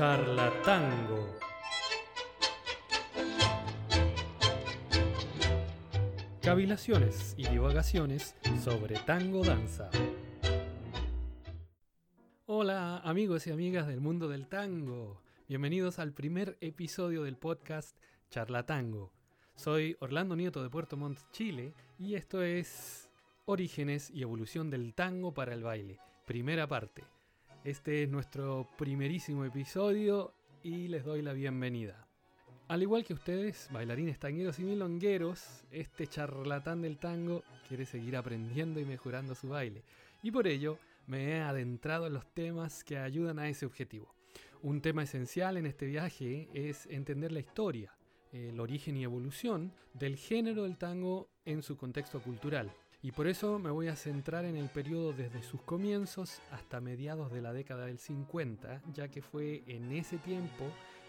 Charlatango. Cavilaciones y divagaciones sobre tango danza. Hola amigos y amigas del mundo del tango. Bienvenidos al primer episodio del podcast Charlatango. Soy Orlando Nieto de Puerto Montt, Chile, y esto es Orígenes y evolución del tango para el baile, primera parte. Este es nuestro primerísimo episodio y les doy la bienvenida. Al igual que ustedes, bailarines tangueros y milongueros, este charlatán del tango quiere seguir aprendiendo y mejorando su baile. Y por ello me he adentrado en los temas que ayudan a ese objetivo. Un tema esencial en este viaje es entender la historia, el origen y evolución del género del tango en su contexto cultural. Y por eso me voy a centrar en el periodo desde sus comienzos hasta mediados de la década del 50, ya que fue en ese tiempo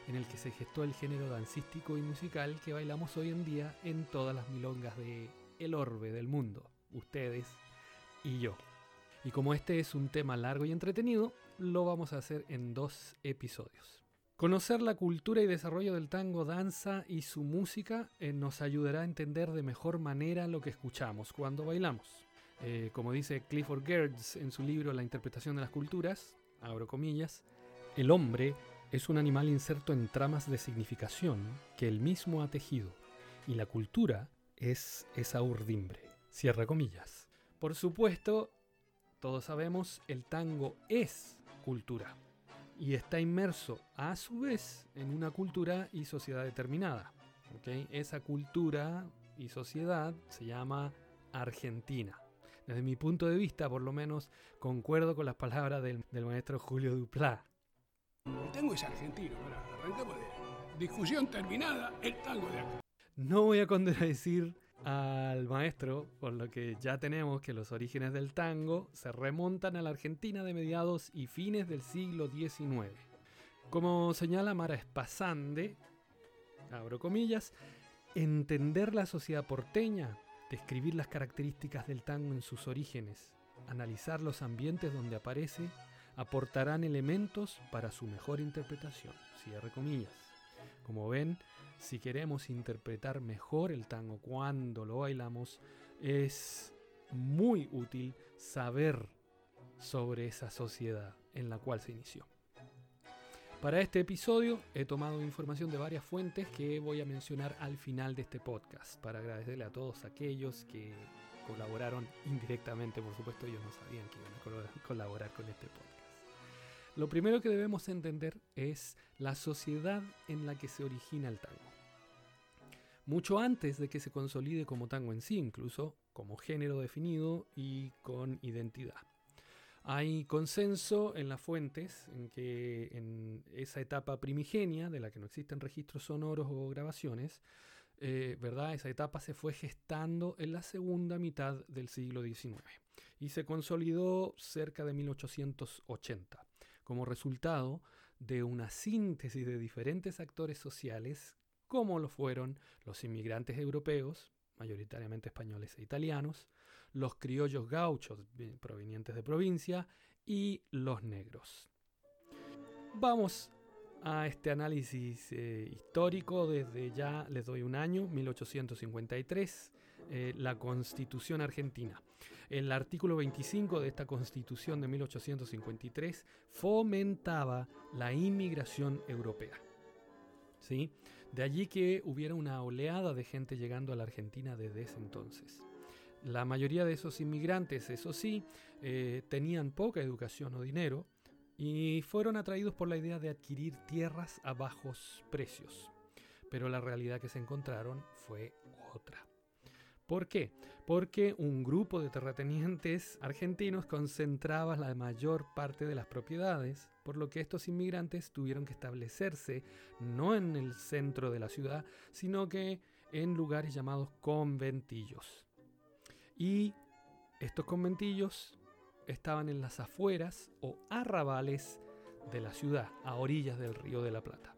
en el que se gestó el género dancístico y musical que bailamos hoy en día en todas las milongas de el orbe del mundo, ustedes y yo. Y como este es un tema largo y entretenido, lo vamos a hacer en dos episodios. Conocer la cultura y desarrollo del tango, danza y su música eh, nos ayudará a entender de mejor manera lo que escuchamos cuando bailamos. Eh, como dice Clifford Geertz en su libro La interpretación de las culturas, abro comillas, el hombre es un animal inserto en tramas de significación que él mismo ha tejido, y la cultura es esa urdimbre. Cierra comillas. Por supuesto, todos sabemos, el tango es cultura y está inmerso a su vez en una cultura y sociedad determinada. Esa cultura y sociedad se llama Argentina. Desde mi punto de vista, por lo menos, concuerdo con las palabras del, maestro Julio Duplá. El tango es argentino, arrancamos de discusión terminada, el tango de acá. No voy a contradecir al maestro, por lo que ya tenemos que los orígenes del tango se remontan a la Argentina de mediados y fines del siglo XIX. Como señala Mara Espasande, abro comillas, entender la sociedad porteña, describir las características del tango en sus orígenes, analizar los ambientes donde aparece, aportarán elementos para su mejor interpretación. Cierre comillas. Como ven, si queremos interpretar mejor el tango cuando lo bailamos, es muy útil saber sobre esa sociedad en la cual se inició. Para este episodio he tomado información de varias fuentes que voy a mencionar al final de este podcast para agradecerle a todos aquellos que colaboraron indirectamente, por supuesto ellos no sabían que iban a colaborar con este podcast. Lo primero que debemos entender es la sociedad en la que se origina el tango. Mucho antes de que se consolide como tango en sí, incluso como género definido y con identidad. Hay consenso en las fuentes en que en esa etapa primigenia, de la que no existen registros sonoros o grabaciones, eh, ¿verdad? Esa etapa se fue gestando en la segunda mitad del siglo XIX y se consolidó cerca de 1880 como resultado de una síntesis de diferentes actores sociales como lo fueron los inmigrantes europeos, mayoritariamente españoles e italianos, los criollos gauchos provenientes de provincia y los negros. Vamos a este análisis eh, histórico desde ya les doy un año, 1853, eh, la Constitución Argentina. El artículo 25 de esta Constitución de 1853 fomentaba la inmigración europea. ¿Sí? De allí que hubiera una oleada de gente llegando a la Argentina desde ese entonces. La mayoría de esos inmigrantes, eso sí, eh, tenían poca educación o dinero, y fueron atraídos por la idea de adquirir tierras a bajos precios. Pero la realidad que se encontraron fue otra. ¿Por qué? Porque un grupo de terratenientes argentinos concentraba la mayor parte de las propiedades, por lo que estos inmigrantes tuvieron que establecerse no en el centro de la ciudad, sino que en lugares llamados conventillos. Y estos conventillos estaban en las afueras o arrabales de la ciudad, a orillas del río de la Plata.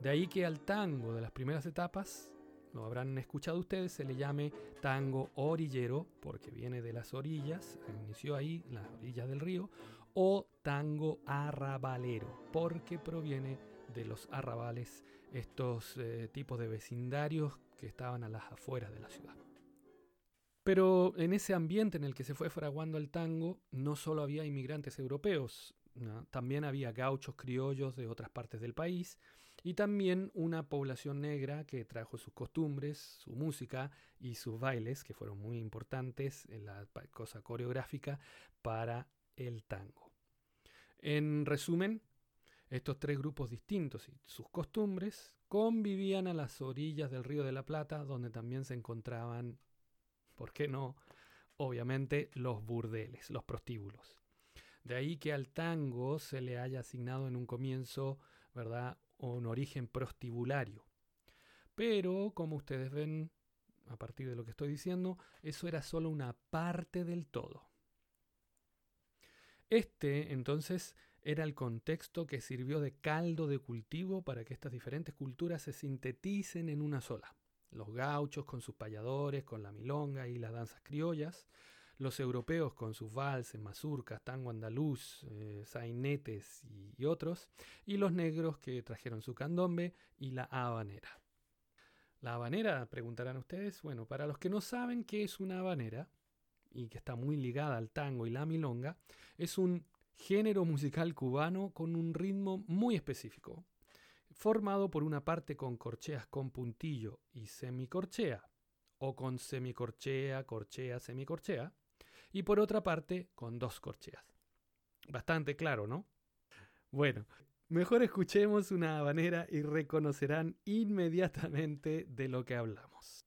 De ahí que al tango de las primeras etapas, lo habrán escuchado ustedes, se le llame tango orillero, porque viene de las orillas, inició ahí, las orillas del río, o tango arrabalero, porque proviene de los arrabales, estos eh, tipos de vecindarios que estaban a las afueras de la ciudad. Pero en ese ambiente en el que se fue fraguando el tango, no solo había inmigrantes europeos, también había gauchos criollos de otras partes del país y también una población negra que trajo sus costumbres, su música y sus bailes, que fueron muy importantes en la cosa coreográfica para el tango. En resumen, estos tres grupos distintos y sus costumbres convivían a las orillas del río de la Plata, donde también se encontraban, ¿por qué no? Obviamente los burdeles, los prostíbulos. De ahí que al tango se le haya asignado en un comienzo, ¿verdad?, un origen prostibulario. Pero, como ustedes ven, a partir de lo que estoy diciendo, eso era solo una parte del todo. Este, entonces, era el contexto que sirvió de caldo de cultivo para que estas diferentes culturas se sinteticen en una sola. Los gauchos con sus payadores, con la milonga y las danzas criollas, los europeos con sus valses, mazurcas, tango andaluz, eh, sainetes y, otros, y los negros que trajeron su candombe y la habanera. La habanera, preguntarán ustedes, bueno, para los que no saben qué es una habanera, y que está muy ligada al tango y la milonga, es un género musical cubano con un ritmo muy específico, formado por una parte con corcheas con puntillo y semicorchea, o con semicorchea, corchea, semicorchea, y por otra parte con dos corcheas. Bastante claro, ¿no? Bueno, mejor escuchemos una habanera y reconocerán inmediatamente de lo que hablamos.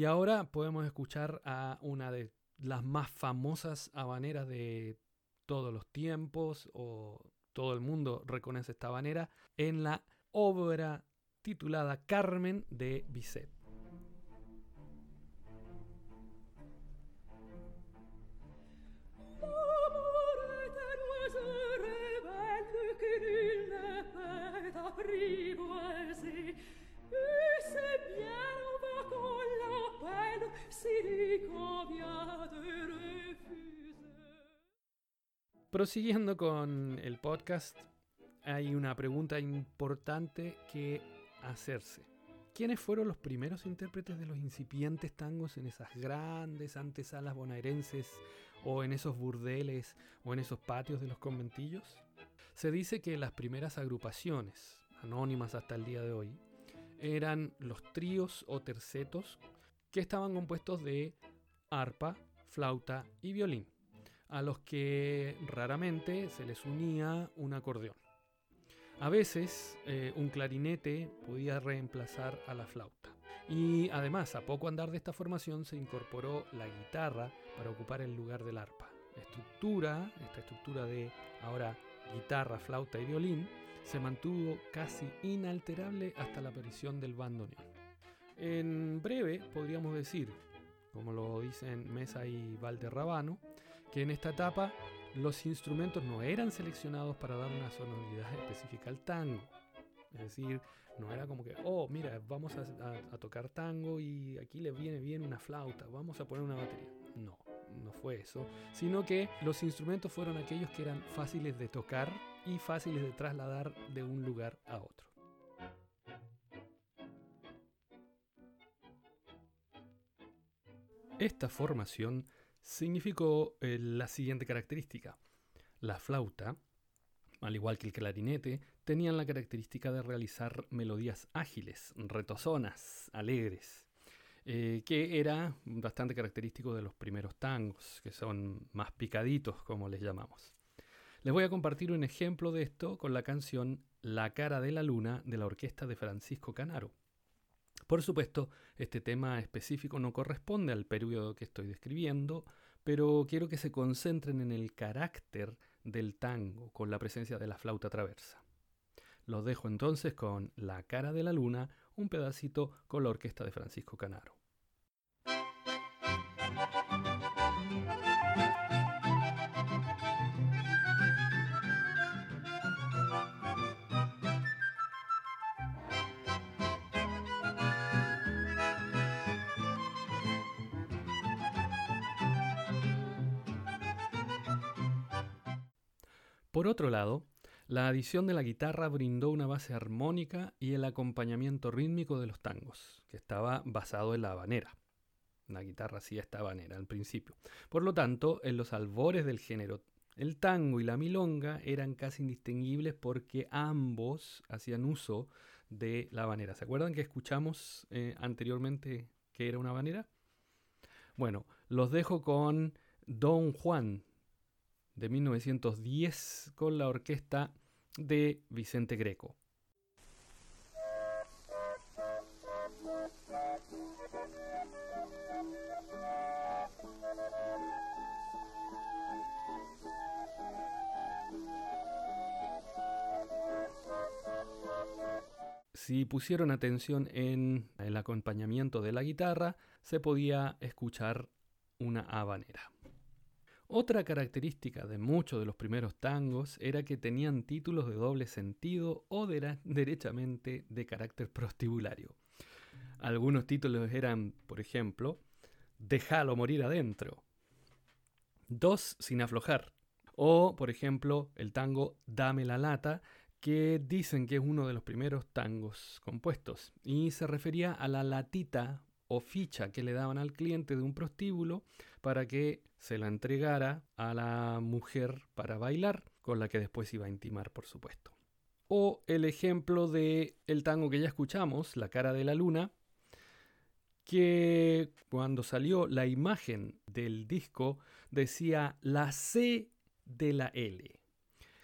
Y ahora podemos escuchar a una de las más famosas habaneras de todos los tiempos, o todo el mundo reconoce esta habanera, en la obra titulada Carmen de Bizet. Prosiguiendo con el podcast, hay una pregunta importante que hacerse. ¿Quiénes fueron los primeros intérpretes de los incipientes tangos en esas grandes antesalas bonaerenses o en esos burdeles o en esos patios de los conventillos? Se dice que las primeras agrupaciones, anónimas hasta el día de hoy, eran los tríos o tercetos que estaban compuestos de arpa, flauta y violín a los que raramente se les unía un acordeón. A veces eh, un clarinete podía reemplazar a la flauta. Y además, a poco andar de esta formación se incorporó la guitarra para ocupar el lugar del arpa. La estructura, esta estructura de ahora guitarra, flauta y violín, se mantuvo casi inalterable hasta la aparición del bandoneón. En breve podríamos decir, como lo dicen Mesa y Valderrabano, que en esta etapa los instrumentos no eran seleccionados para dar una sonoridad específica al tango. Es decir, no era como que, oh, mira, vamos a, tocar tango y aquí le viene bien una flauta, vamos a poner una batería. No, no fue eso, sino que los instrumentos fueron aquellos que eran fáciles de tocar y fáciles de trasladar de un lugar a otro. Esta formación significó eh, la siguiente característica. La flauta, al igual que el clarinete, tenían la característica de realizar melodías ágiles, retozonas, alegres, eh, que era bastante característico de los primeros tangos, que son más picaditos, como les llamamos. Les voy a compartir un ejemplo de esto con la canción La cara de la luna de la orquesta de Francisco Canaro. Por supuesto, este tema específico no corresponde al periodo que estoy describiendo, pero quiero que se concentren en el carácter del tango con la presencia de la flauta traversa. Los dejo entonces con La cara de la luna, un pedacito con la orquesta de Francisco Canaro. Por otro lado, la adición de la guitarra brindó una base armónica y el acompañamiento rítmico de los tangos, que estaba basado en la habanera. La guitarra hacía esta habanera al principio. Por lo tanto, en los albores del género, el tango y la milonga eran casi indistinguibles porque ambos hacían uso de la habanera. ¿Se acuerdan que escuchamos eh, anteriormente que era una habanera? Bueno, los dejo con Don Juan de 1910 con la orquesta de Vicente Greco. Si pusieron atención en el acompañamiento de la guitarra, se podía escuchar una habanera. Otra característica de muchos de los primeros tangos era que tenían títulos de doble sentido o derechamente de carácter prostibulario. Algunos títulos eran, por ejemplo, Déjalo morir adentro. Dos sin aflojar. O, por ejemplo, el tango Dame la lata, que dicen que es uno de los primeros tangos compuestos. Y se refería a la latita o ficha que le daban al cliente de un prostíbulo para que se la entregara a la mujer para bailar, con la que después iba a intimar, por supuesto. O el ejemplo de el tango que ya escuchamos, La cara de la luna, que cuando salió la imagen del disco decía la C de la L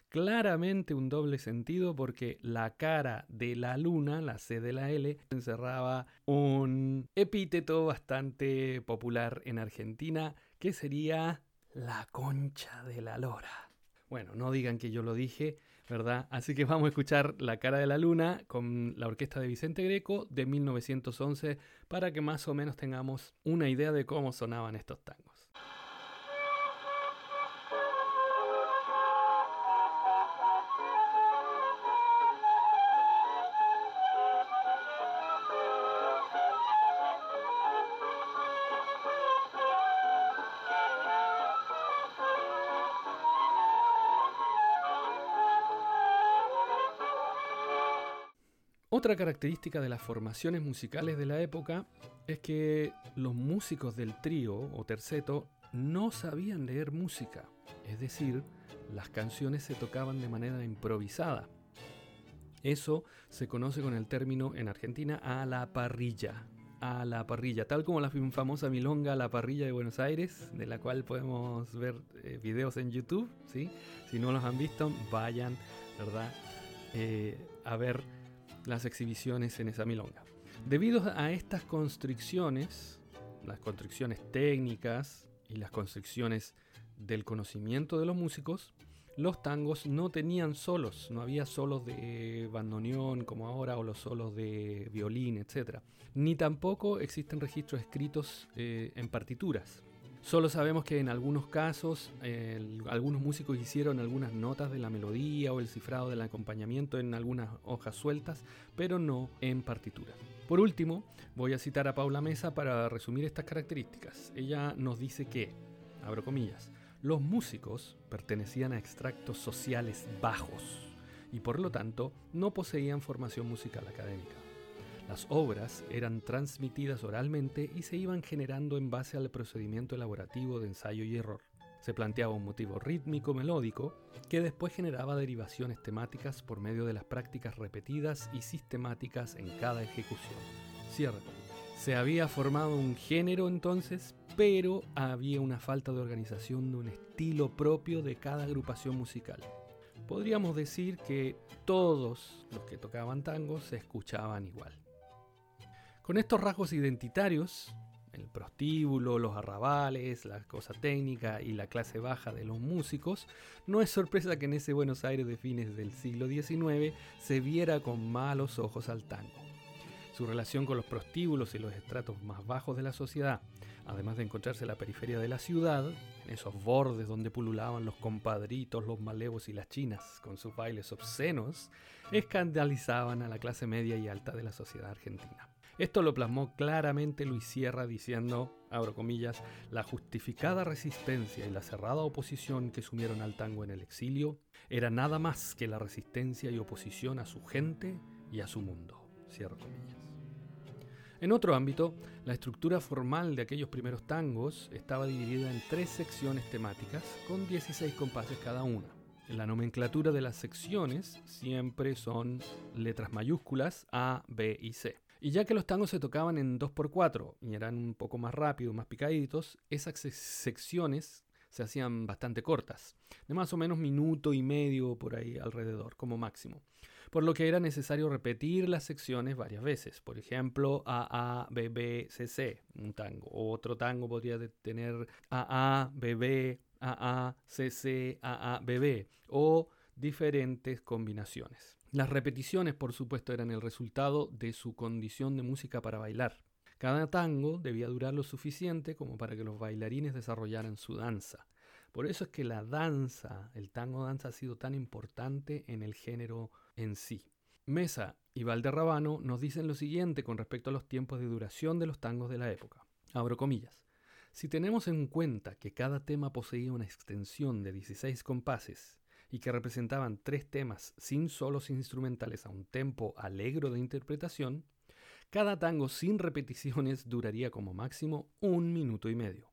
claramente un doble sentido porque la cara de la luna, la C de la L, encerraba un epíteto bastante popular en Argentina que sería la concha de la lora. Bueno, no digan que yo lo dije, ¿verdad? Así que vamos a escuchar La cara de la luna con la orquesta de Vicente Greco de 1911 para que más o menos tengamos una idea de cómo sonaban estos tangos. Otra característica de las formaciones musicales de la época es que los músicos del trío o terceto no sabían leer música, es decir, las canciones se tocaban de manera improvisada. Eso se conoce con el término en Argentina a la parrilla, a la parrilla, tal como la famosa milonga La Parrilla de Buenos Aires, de la cual podemos ver eh, videos en YouTube, ¿sí? Si no los han visto, vayan, ¿verdad? Eh, a ver las exhibiciones en esa milonga. Debido a estas constricciones, las constricciones técnicas y las constricciones del conocimiento de los músicos, los tangos no tenían solos, no había solos de bandoneón como ahora o los solos de violín, etc. Ni tampoco existen registros escritos eh, en partituras. Solo sabemos que en algunos casos algunos músicos hicieron algunas notas de la melodía o el cifrado del acompañamiento en algunas hojas sueltas, pero no en partitura. Por último, voy a citar a Paula Mesa para resumir estas características. Ella nos dice que, abro comillas, los músicos pertenecían a extractos sociales bajos y por lo tanto no poseían formación musical académica. Las obras eran transmitidas oralmente y se iban generando en base al procedimiento elaborativo de ensayo y error. Se planteaba un motivo rítmico melódico que después generaba derivaciones temáticas por medio de las prácticas repetidas y sistemáticas en cada ejecución. Cierto. Se había formado un género entonces, pero había una falta de organización de un estilo propio de cada agrupación musical. Podríamos decir que todos los que tocaban tango se escuchaban igual. Con estos rasgos identitarios, el prostíbulo, los arrabales, la cosa técnica y la clase baja de los músicos, no es sorpresa que en ese Buenos Aires de fines del siglo XIX se viera con malos ojos al tango. Su relación con los prostíbulos y los estratos más bajos de la sociedad, además de encontrarse en la periferia de la ciudad, en esos bordes donde pululaban los compadritos, los malevos y las chinas con sus bailes obscenos, escandalizaban a la clase media y alta de la sociedad argentina. Esto lo plasmó claramente Luis Sierra diciendo, abro comillas, la justificada resistencia y la cerrada oposición que sumieron al tango en el exilio era nada más que la resistencia y oposición a su gente y a su mundo. Cierro comillas. En otro ámbito, la estructura formal de aquellos primeros tangos estaba dividida en tres secciones temáticas con 16 compases cada una. La nomenclatura de las secciones siempre son letras mayúsculas A, B y C. Y ya que los tangos se tocaban en 2x4 y eran un poco más rápidos, más picaditos, esas secciones se hacían bastante cortas, de más o menos minuto y medio por ahí alrededor, como máximo. Por lo que era necesario repetir las secciones varias veces. Por ejemplo, AA, BB, CC, un tango. Otro tango podría tener AA, BB, AA, CC, AA, BB. O diferentes combinaciones. Las repeticiones, por supuesto, eran el resultado de su condición de música para bailar. Cada tango debía durar lo suficiente como para que los bailarines desarrollaran su danza. Por eso es que la danza, el tango danza, ha sido tan importante en el género en sí. Mesa y Valderrabano nos dicen lo siguiente con respecto a los tiempos de duración de los tangos de la época. Abro comillas. Si tenemos en cuenta que cada tema poseía una extensión de 16 compases y que representaban tres temas sin solos instrumentales a un tempo alegro de interpretación, cada tango sin repeticiones duraría como máximo un minuto y medio.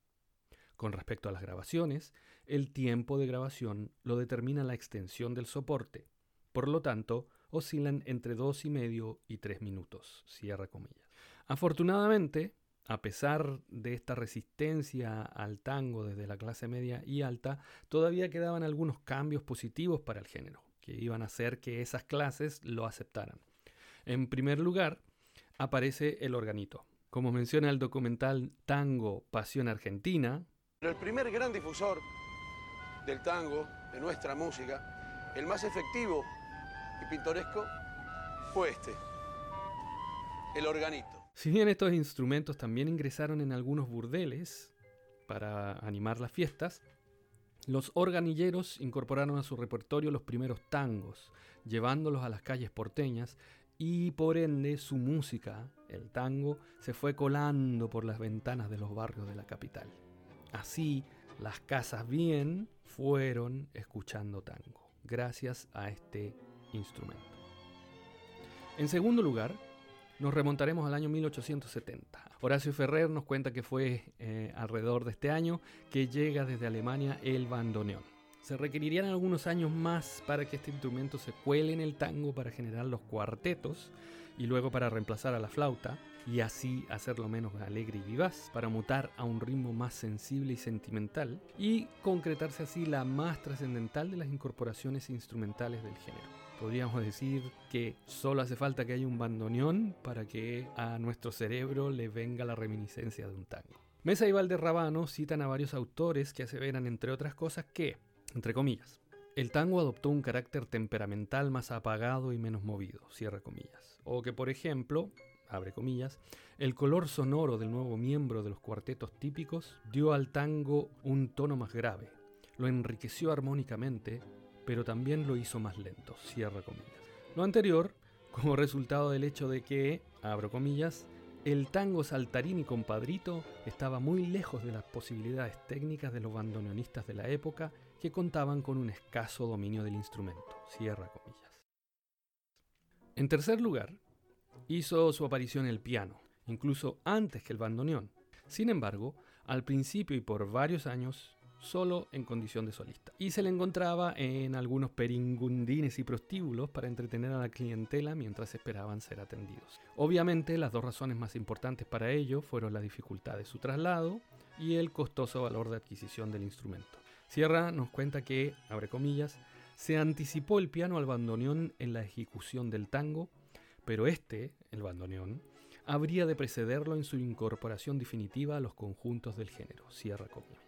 Con respecto a las grabaciones, el tiempo de grabación lo determina la extensión del soporte, por lo tanto, oscilan entre dos y medio y tres minutos. Cierra comillas. Afortunadamente, a pesar de esta resistencia al tango desde la clase media y alta, todavía quedaban algunos cambios positivos para el género, que iban a hacer que esas clases lo aceptaran. En primer lugar, aparece el organito. Como menciona el documental Tango Pasión Argentina, el primer gran difusor del tango, de nuestra música, el más efectivo y pintoresco, fue este, el organito. Si bien estos instrumentos también ingresaron en algunos burdeles para animar las fiestas, los organilleros incorporaron a su repertorio los primeros tangos, llevándolos a las calles porteñas y por ende su música, el tango, se fue colando por las ventanas de los barrios de la capital. Así, las casas bien fueron escuchando tango, gracias a este instrumento. En segundo lugar, nos remontaremos al año 1870. Horacio Ferrer nos cuenta que fue eh, alrededor de este año que llega desde Alemania el bandoneón. Se requerirían algunos años más para que este instrumento se cuele en el tango para generar los cuartetos y luego para reemplazar a la flauta y así hacerlo menos alegre y vivaz, para mutar a un ritmo más sensible y sentimental y concretarse así la más trascendental de las incorporaciones instrumentales del género podríamos decir que solo hace falta que haya un bandoneón para que a nuestro cerebro le venga la reminiscencia de un tango. Mesa y Valderrabano citan a varios autores que aseveran, entre otras cosas, que, entre comillas, el tango adoptó un carácter temperamental más apagado y menos movido, cierra comillas. O que, por ejemplo, abre comillas, el color sonoro del nuevo miembro de los cuartetos típicos dio al tango un tono más grave, lo enriqueció armónicamente pero también lo hizo más lento, cierra comillas. Lo anterior, como resultado del hecho de que, abro comillas, el tango saltarín y compadrito estaba muy lejos de las posibilidades técnicas de los bandoneonistas de la época que contaban con un escaso dominio del instrumento, cierra comillas. En tercer lugar, hizo su aparición el piano, incluso antes que el bandoneón. Sin embargo, al principio y por varios años solo en condición de solista. Y se le encontraba en algunos peringundines y prostíbulos para entretener a la clientela mientras esperaban ser atendidos. Obviamente las dos razones más importantes para ello fueron la dificultad de su traslado y el costoso valor de adquisición del instrumento. Sierra nos cuenta que, abre comillas, se anticipó el piano al bandoneón en la ejecución del tango, pero este, el bandoneón, habría de precederlo en su incorporación definitiva a los conjuntos del género. Cierra comillas.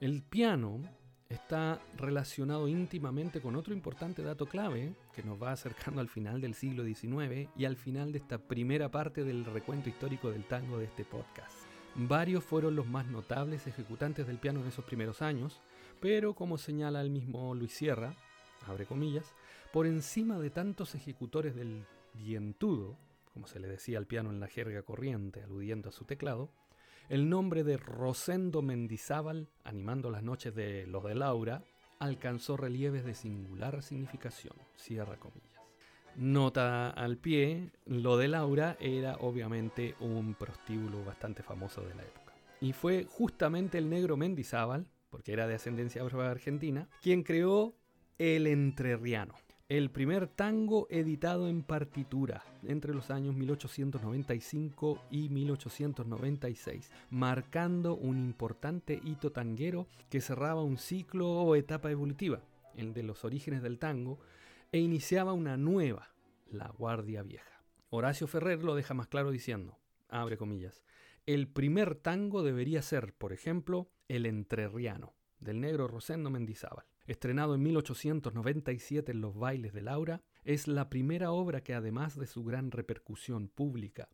El piano está relacionado íntimamente con otro importante dato clave que nos va acercando al final del siglo XIX y al final de esta primera parte del recuento histórico del tango de este podcast. Varios fueron los más notables ejecutantes del piano en esos primeros años, pero como señala el mismo Luis Sierra, abre comillas, por encima de tantos ejecutores del dientudo, como se le decía al piano en la jerga corriente, aludiendo a su teclado, el nombre de Rosendo Mendizábal, animando las noches de los de Laura, alcanzó relieves de singular significación. Cierra comillas. Nota al pie, lo de Laura era obviamente un prostíbulo bastante famoso de la época. Y fue justamente el negro Mendizábal, porque era de ascendencia argentina, quien creó el entrerriano el primer tango editado en partitura entre los años 1895 y 1896, marcando un importante hito tanguero que cerraba un ciclo o etapa evolutiva, el de los orígenes del tango, e iniciaba una nueva, la Guardia Vieja. Horacio Ferrer lo deja más claro diciendo, abre comillas, el primer tango debería ser, por ejemplo, el entrerriano, del negro Rosendo Mendizábal estrenado en 1897 en los bailes de Laura, es la primera obra que además de su gran repercusión pública,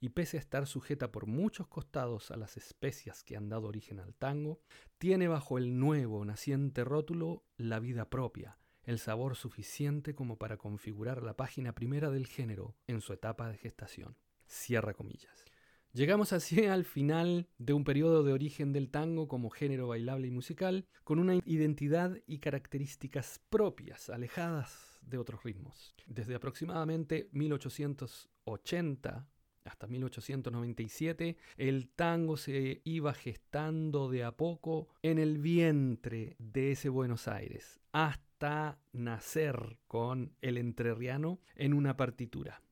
y pese a estar sujeta por muchos costados a las especias que han dado origen al tango, tiene bajo el nuevo naciente rótulo la vida propia, el sabor suficiente como para configurar la página primera del género en su etapa de gestación. Cierra comillas. Llegamos así al final de un periodo de origen del tango como género bailable y musical, con una identidad y características propias, alejadas de otros ritmos. Desde aproximadamente 1880 hasta 1897, el tango se iba gestando de a poco en el vientre de ese Buenos Aires, hasta nacer con el entrerriano en una partitura.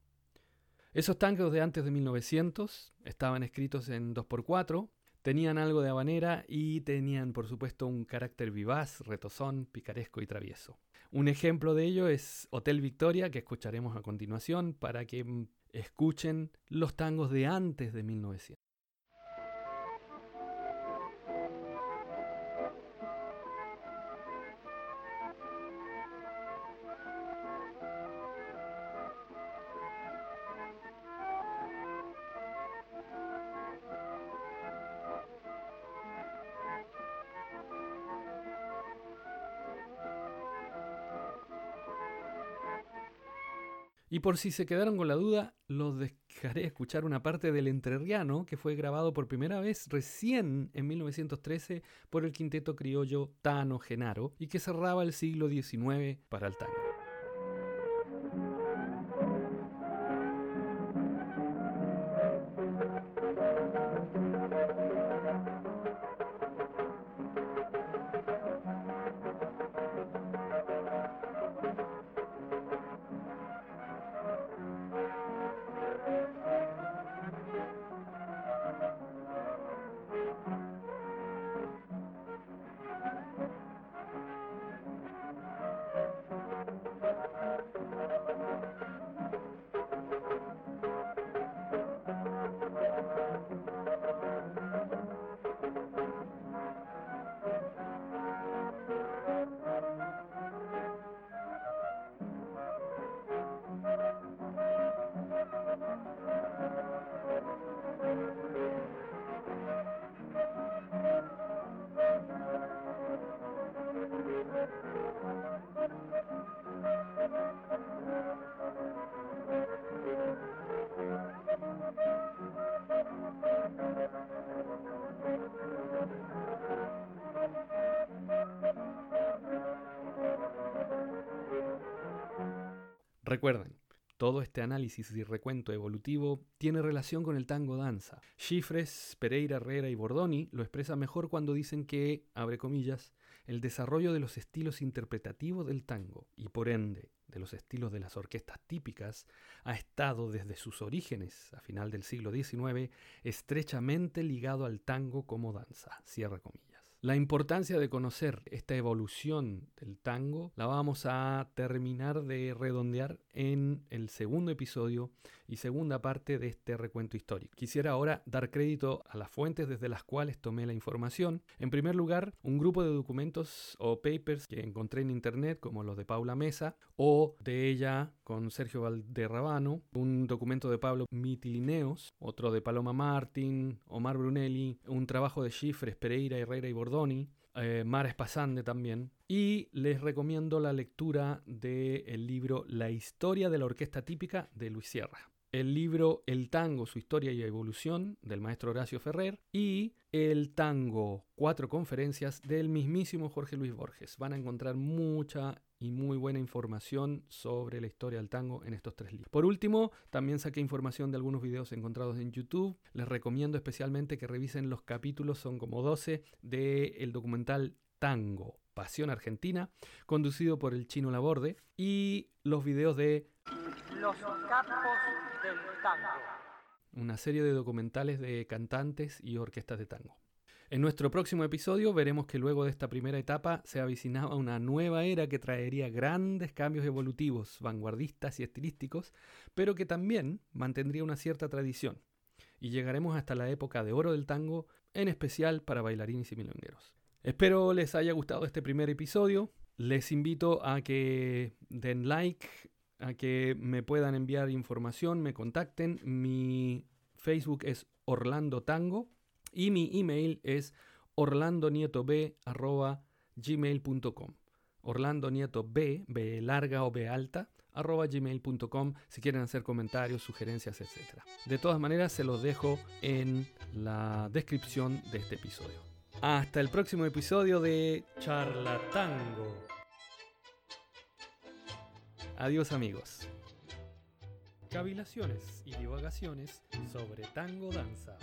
Esos tangos de antes de 1900 estaban escritos en 2x4, tenían algo de habanera y tenían, por supuesto, un carácter vivaz, retozón, picaresco y travieso. Un ejemplo de ello es Hotel Victoria, que escucharemos a continuación, para que mm, escuchen los tangos de antes de 1900. Y por si se quedaron con la duda, los dejaré escuchar una parte del Entrerriano que fue grabado por primera vez recién en 1913 por el quinteto criollo Tano Genaro y que cerraba el siglo XIX para el tango. Recuerden, todo este análisis y recuento evolutivo tiene relación con el tango danza. Chifres, Pereira, Herrera y Bordoni lo expresan mejor cuando dicen que, abre comillas, el desarrollo de los estilos interpretativos del tango y por ende de los estilos de las orquestas típicas ha estado desde sus orígenes a final del siglo XIX estrechamente ligado al tango como danza. Cierra comillas. La importancia de conocer esta evolución del tango la vamos a terminar de redondear en el segundo episodio y segunda parte de este recuento histórico. Quisiera ahora dar crédito a las fuentes desde las cuales tomé la información. En primer lugar, un grupo de documentos o papers que encontré en internet, como los de Paula Mesa, o de ella con Sergio Valderrabano, un documento de Pablo Mitilineos, otro de Paloma Martín, Omar Brunelli, un trabajo de Schifres, Pereira, Herrera y Bordoni, eh, también. Y les recomiendo la lectura del libro La historia de la orquesta típica de Luis Sierra el libro El tango, su historia y evolución del maestro Horacio Ferrer y el tango, cuatro conferencias del mismísimo Jorge Luis Borges. Van a encontrar mucha y muy buena información sobre la historia del tango en estos tres libros. Por último, también saqué información de algunos videos encontrados en YouTube. Les recomiendo especialmente que revisen los capítulos, son como 12, del documental Tango, Pasión Argentina, conducido por el chino Laborde, y los videos de Los capos del tango. una serie de documentales de cantantes y orquestas de tango. En nuestro próximo episodio veremos que luego de esta primera etapa se avicinaba una nueva era que traería grandes cambios evolutivos, vanguardistas y estilísticos, pero que también mantendría una cierta tradición. Y llegaremos hasta la época de oro del tango, en especial para bailarines y milongueros. Espero les haya gustado este primer episodio. Les invito a que den like, a que me puedan enviar información, me contacten. Mi Facebook es Orlando Tango y mi email es orlandonietob.gmail.com Orlando Nieto B, B larga o B alta, arroba gmail.com si quieren hacer comentarios, sugerencias, etc. De todas maneras, se los dejo en la descripción de este episodio. Hasta el próximo episodio de Charlatango. Adiós amigos. Cavilaciones y divagaciones sobre tango danza.